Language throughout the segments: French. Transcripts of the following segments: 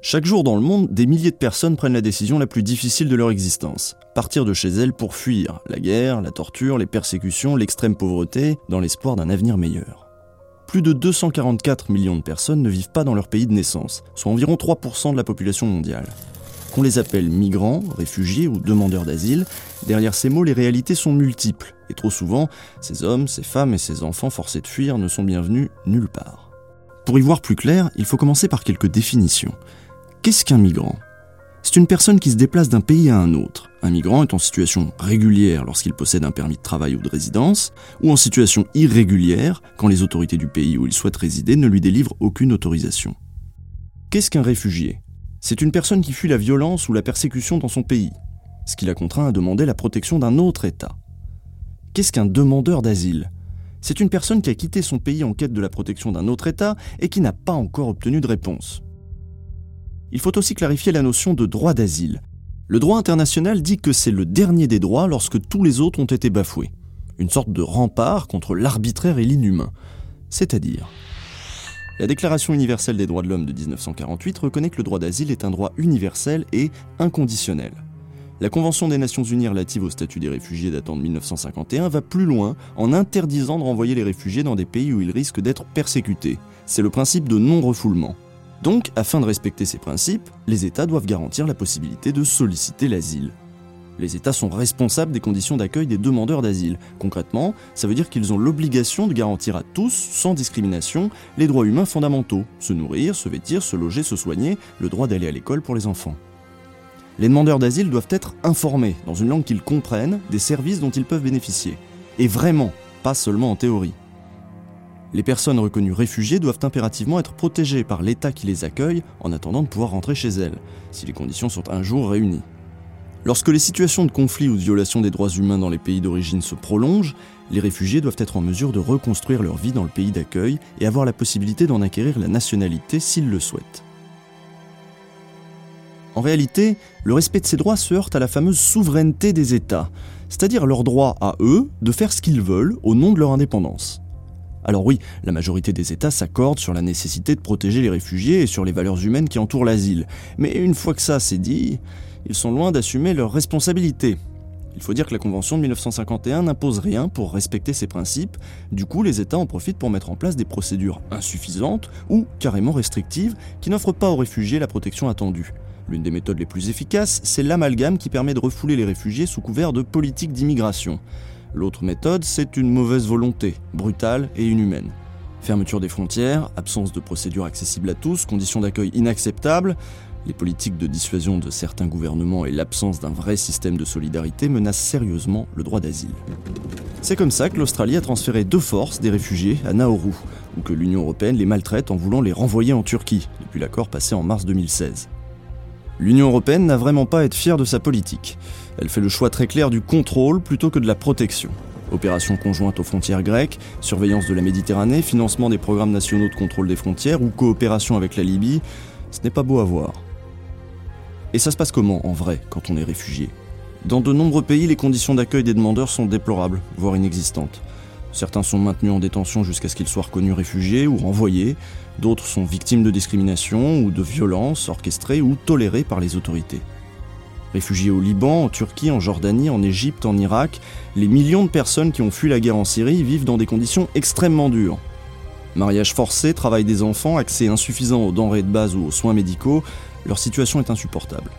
Chaque jour dans le monde, des milliers de personnes prennent la décision la plus difficile de leur existence. Partir de chez elles pour fuir la guerre, la torture, les persécutions, l'extrême pauvreté, dans l'espoir d'un avenir meilleur. Plus de 244 millions de personnes ne vivent pas dans leur pays de naissance, soit environ 3% de la population mondiale. Qu'on les appelle migrants, réfugiés ou demandeurs d'asile, derrière ces mots les réalités sont multiples, et trop souvent, ces hommes, ces femmes et ces enfants forcés de fuir ne sont bienvenus nulle part. Pour y voir plus clair, il faut commencer par quelques définitions. Qu'est-ce qu'un migrant? C'est une personne qui se déplace d'un pays à un autre. Un migrant est en situation régulière lorsqu'il possède un permis de travail ou de résidence, ou en situation irrégulière quand les autorités du pays où il souhaite résider ne lui délivrent aucune autorisation. Qu'est-ce qu'un réfugié? C'est une personne qui fuit la violence ou la persécution dans son pays, ce qui l'a contraint à demander la protection d'un autre État. Qu'est-ce qu'un demandeur d'asile? C'est une personne qui a quitté son pays en quête de la protection d'un autre État et qui n'a pas encore obtenu de réponse. Il faut aussi clarifier la notion de droit d'asile. Le droit international dit que c'est le dernier des droits lorsque tous les autres ont été bafoués. Une sorte de rempart contre l'arbitraire et l'inhumain. C'est-à-dire, la Déclaration universelle des droits de l'homme de 1948 reconnaît que le droit d'asile est un droit universel et inconditionnel. La Convention des Nations Unies relative au statut des réfugiés datant de 1951 va plus loin en interdisant de renvoyer les réfugiés dans des pays où ils risquent d'être persécutés. C'est le principe de non-refoulement. Donc, afin de respecter ces principes, les États doivent garantir la possibilité de solliciter l'asile. Les États sont responsables des conditions d'accueil des demandeurs d'asile. Concrètement, ça veut dire qu'ils ont l'obligation de garantir à tous, sans discrimination, les droits humains fondamentaux, se nourrir, se vêtir, se loger, se soigner, le droit d'aller à l'école pour les enfants. Les demandeurs d'asile doivent être informés, dans une langue qu'ils comprennent, des services dont ils peuvent bénéficier. Et vraiment, pas seulement en théorie. Les personnes reconnues réfugiées doivent impérativement être protégées par l'État qui les accueille en attendant de pouvoir rentrer chez elles, si les conditions sont un jour réunies. Lorsque les situations de conflit ou de violation des droits humains dans les pays d'origine se prolongent, les réfugiés doivent être en mesure de reconstruire leur vie dans le pays d'accueil et avoir la possibilité d'en acquérir la nationalité s'ils le souhaitent. En réalité, le respect de ces droits se heurte à la fameuse souveraineté des États, c'est-à-dire leur droit à eux de faire ce qu'ils veulent au nom de leur indépendance. Alors oui, la majorité des États s'accordent sur la nécessité de protéger les réfugiés et sur les valeurs humaines qui entourent l'asile. Mais une fois que ça c'est dit, ils sont loin d'assumer leurs responsabilités. Il faut dire que la Convention de 1951 n'impose rien pour respecter ces principes, du coup les États en profitent pour mettre en place des procédures insuffisantes ou carrément restrictives qui n'offrent pas aux réfugiés la protection attendue. L'une des méthodes les plus efficaces, c'est l'amalgame qui permet de refouler les réfugiés sous couvert de politique d'immigration. L'autre méthode, c'est une mauvaise volonté, brutale et inhumaine. Fermeture des frontières, absence de procédures accessibles à tous, conditions d'accueil inacceptables, les politiques de dissuasion de certains gouvernements et l'absence d'un vrai système de solidarité menacent sérieusement le droit d'asile. C'est comme ça que l'Australie a transféré de force des réfugiés à Nauru, ou que l'Union européenne les maltraite en voulant les renvoyer en Turquie, depuis l'accord passé en mars 2016. L'Union européenne n'a vraiment pas à être fière de sa politique. Elle fait le choix très clair du contrôle plutôt que de la protection. Opérations conjointes aux frontières grecques, surveillance de la Méditerranée, financement des programmes nationaux de contrôle des frontières ou coopération avec la Libye, ce n'est pas beau à voir. Et ça se passe comment en vrai quand on est réfugié? Dans de nombreux pays, les conditions d'accueil des demandeurs sont déplorables, voire inexistantes. Certains sont maintenus en détention jusqu'à ce qu'ils soient reconnus réfugiés ou renvoyés, d'autres sont victimes de discrimination ou de violences orchestrées ou tolérées par les autorités. Réfugiés au Liban, en Turquie, en Jordanie, en Égypte, en Irak, les millions de personnes qui ont fui la guerre en Syrie vivent dans des conditions extrêmement dures. Mariage forcé, travail des enfants, accès insuffisant aux denrées de base ou aux soins médicaux, leur situation est insupportable.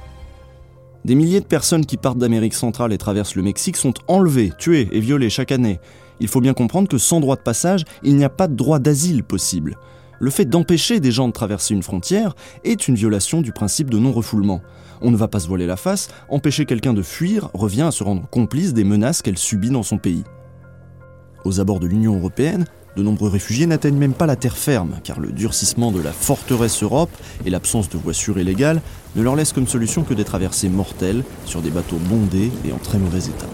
Des milliers de personnes qui partent d'Amérique centrale et traversent le Mexique sont enlevées, tuées et violées chaque année. Il faut bien comprendre que sans droit de passage, il n'y a pas de droit d'asile possible. Le fait d'empêcher des gens de traverser une frontière est une violation du principe de non-refoulement. On ne va pas se voiler la face, empêcher quelqu'un de fuir revient à se rendre complice des menaces qu'elle subit dans son pays. Aux abords de l'Union européenne, de nombreux réfugiés n'atteignent même pas la terre ferme, car le durcissement de la forteresse Europe et l'absence de voies sûres et légales ne leur laissent comme solution que des traversées mortelles sur des bateaux bondés et en très mauvais état.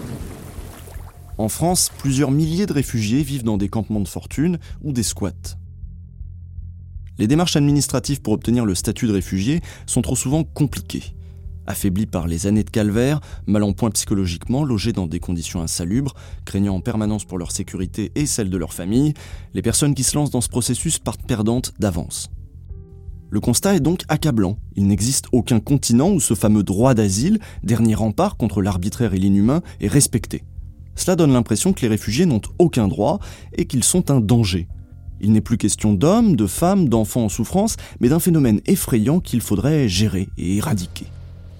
En France, plusieurs milliers de réfugiés vivent dans des campements de fortune ou des squats. Les démarches administratives pour obtenir le statut de réfugié sont trop souvent compliquées. Affaiblis par les années de calvaire, mal en point psychologiquement, logés dans des conditions insalubres, craignant en permanence pour leur sécurité et celle de leur famille, les personnes qui se lancent dans ce processus partent perdantes d'avance. Le constat est donc accablant. Il n'existe aucun continent où ce fameux droit d'asile, dernier rempart contre l'arbitraire et l'inhumain, est respecté. Cela donne l'impression que les réfugiés n'ont aucun droit et qu'ils sont un danger. Il n'est plus question d'hommes, de femmes, d'enfants en souffrance, mais d'un phénomène effrayant qu'il faudrait gérer et éradiquer.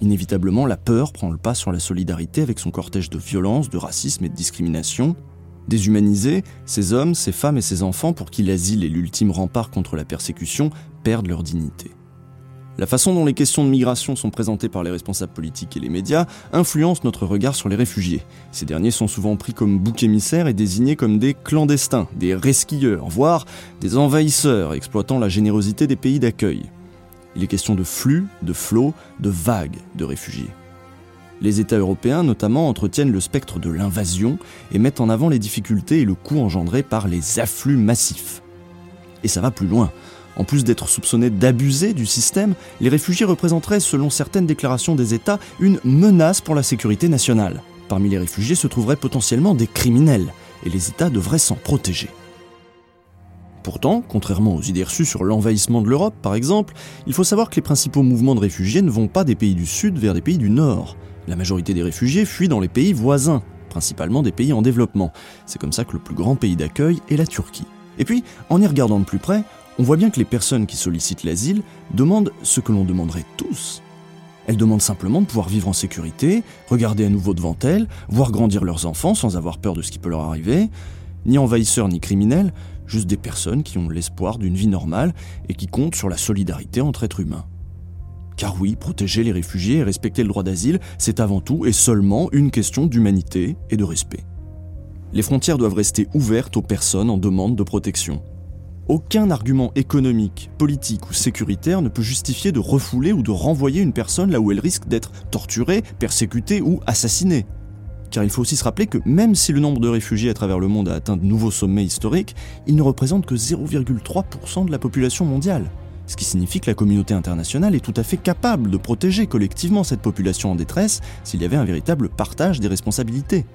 Inévitablement, la peur prend le pas sur la solidarité avec son cortège de violence, de racisme et de discrimination. Déshumanisés, ces hommes, ces femmes et ces enfants pour qui l'asile est l'ultime rempart contre la persécution perdent leur dignité. La façon dont les questions de migration sont présentées par les responsables politiques et les médias influence notre regard sur les réfugiés. Ces derniers sont souvent pris comme boucs émissaires et désignés comme des clandestins, des resquilleurs, voire des envahisseurs exploitant la générosité des pays d'accueil. Il est question de flux, de flots, de vagues de réfugiés. Les États européens notamment entretiennent le spectre de l'invasion et mettent en avant les difficultés et le coût engendré par les afflux massifs. Et ça va plus loin. En plus d'être soupçonnés d'abuser du système, les réfugiés représenteraient, selon certaines déclarations des États, une menace pour la sécurité nationale. Parmi les réfugiés se trouveraient potentiellement des criminels, et les États devraient s'en protéger. Pourtant, contrairement aux idées reçues sur l'envahissement de l'Europe par exemple, il faut savoir que les principaux mouvements de réfugiés ne vont pas des pays du Sud vers des pays du Nord. La majorité des réfugiés fuient dans les pays voisins, principalement des pays en développement. C'est comme ça que le plus grand pays d'accueil est la Turquie. Et puis, en y regardant de plus près, on voit bien que les personnes qui sollicitent l'asile demandent ce que l'on demanderait tous. Elles demandent simplement de pouvoir vivre en sécurité, regarder à nouveau devant elles, voir grandir leurs enfants sans avoir peur de ce qui peut leur arriver. Ni envahisseurs ni criminels, juste des personnes qui ont l'espoir d'une vie normale et qui comptent sur la solidarité entre êtres humains. Car oui, protéger les réfugiés et respecter le droit d'asile, c'est avant tout et seulement une question d'humanité et de respect. Les frontières doivent rester ouvertes aux personnes en demande de protection. Aucun argument économique, politique ou sécuritaire ne peut justifier de refouler ou de renvoyer une personne là où elle risque d'être torturée, persécutée ou assassinée. Car il faut aussi se rappeler que même si le nombre de réfugiés à travers le monde a atteint de nouveaux sommets historiques, il ne représente que 0,3% de la population mondiale. Ce qui signifie que la communauté internationale est tout à fait capable de protéger collectivement cette population en détresse s'il y avait un véritable partage des responsabilités.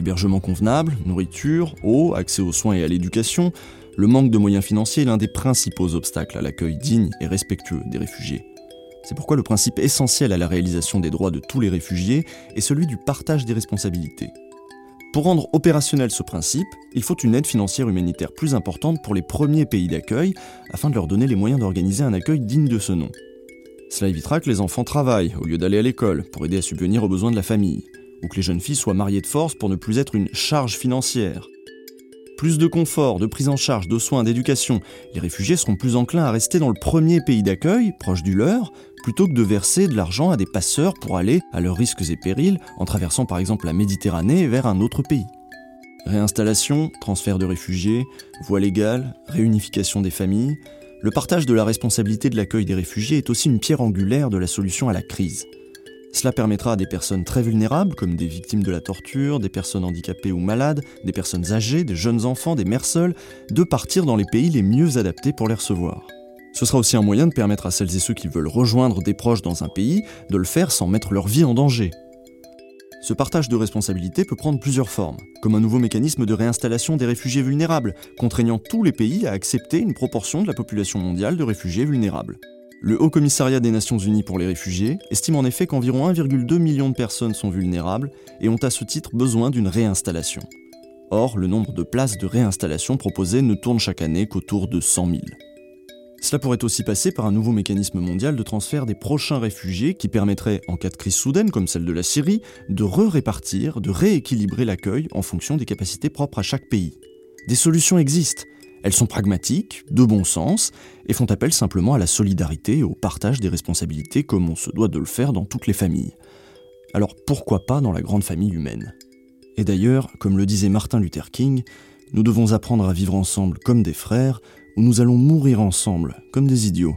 Hébergement convenable, nourriture, eau, accès aux soins et à l'éducation, le manque de moyens financiers est l'un des principaux obstacles à l'accueil digne et respectueux des réfugiés. C'est pourquoi le principe essentiel à la réalisation des droits de tous les réfugiés est celui du partage des responsabilités. Pour rendre opérationnel ce principe, il faut une aide financière humanitaire plus importante pour les premiers pays d'accueil afin de leur donner les moyens d'organiser un accueil digne de ce nom. Cela évitera que les enfants travaillent au lieu d'aller à l'école pour aider à subvenir aux besoins de la famille, ou que les jeunes filles soient mariées de force pour ne plus être une charge financière. Plus de confort, de prise en charge, de soins, d'éducation, les réfugiés seront plus enclins à rester dans le premier pays d'accueil, proche du leur, plutôt que de verser de l'argent à des passeurs pour aller, à leurs risques et périls, en traversant par exemple la Méditerranée vers un autre pays. Réinstallation, transfert de réfugiés, voie légale, réunification des familles, le partage de la responsabilité de l'accueil des réfugiés est aussi une pierre angulaire de la solution à la crise. Cela permettra à des personnes très vulnérables, comme des victimes de la torture, des personnes handicapées ou malades, des personnes âgées, des jeunes enfants, des mères seules, de partir dans les pays les mieux adaptés pour les recevoir. Ce sera aussi un moyen de permettre à celles et ceux qui veulent rejoindre des proches dans un pays de le faire sans mettre leur vie en danger. Ce partage de responsabilités peut prendre plusieurs formes, comme un nouveau mécanisme de réinstallation des réfugiés vulnérables, contraignant tous les pays à accepter une proportion de la population mondiale de réfugiés vulnérables. Le Haut Commissariat des Nations Unies pour les réfugiés estime en effet qu'environ 1,2 million de personnes sont vulnérables et ont à ce titre besoin d'une réinstallation. Or, le nombre de places de réinstallation proposées ne tourne chaque année qu'autour de 100 000. Cela pourrait aussi passer par un nouveau mécanisme mondial de transfert des prochains réfugiés qui permettrait, en cas de crise soudaine comme celle de la Syrie, de re-répartir, de rééquilibrer l'accueil en fonction des capacités propres à chaque pays. Des solutions existent, elles sont pragmatiques, de bon sens, et font appel simplement à la solidarité et au partage des responsabilités comme on se doit de le faire dans toutes les familles. Alors pourquoi pas dans la grande famille humaine? Et d'ailleurs, comme le disait Martin Luther King, nous devons apprendre à vivre ensemble comme des frères, ou nous allons mourir ensemble comme des idiots.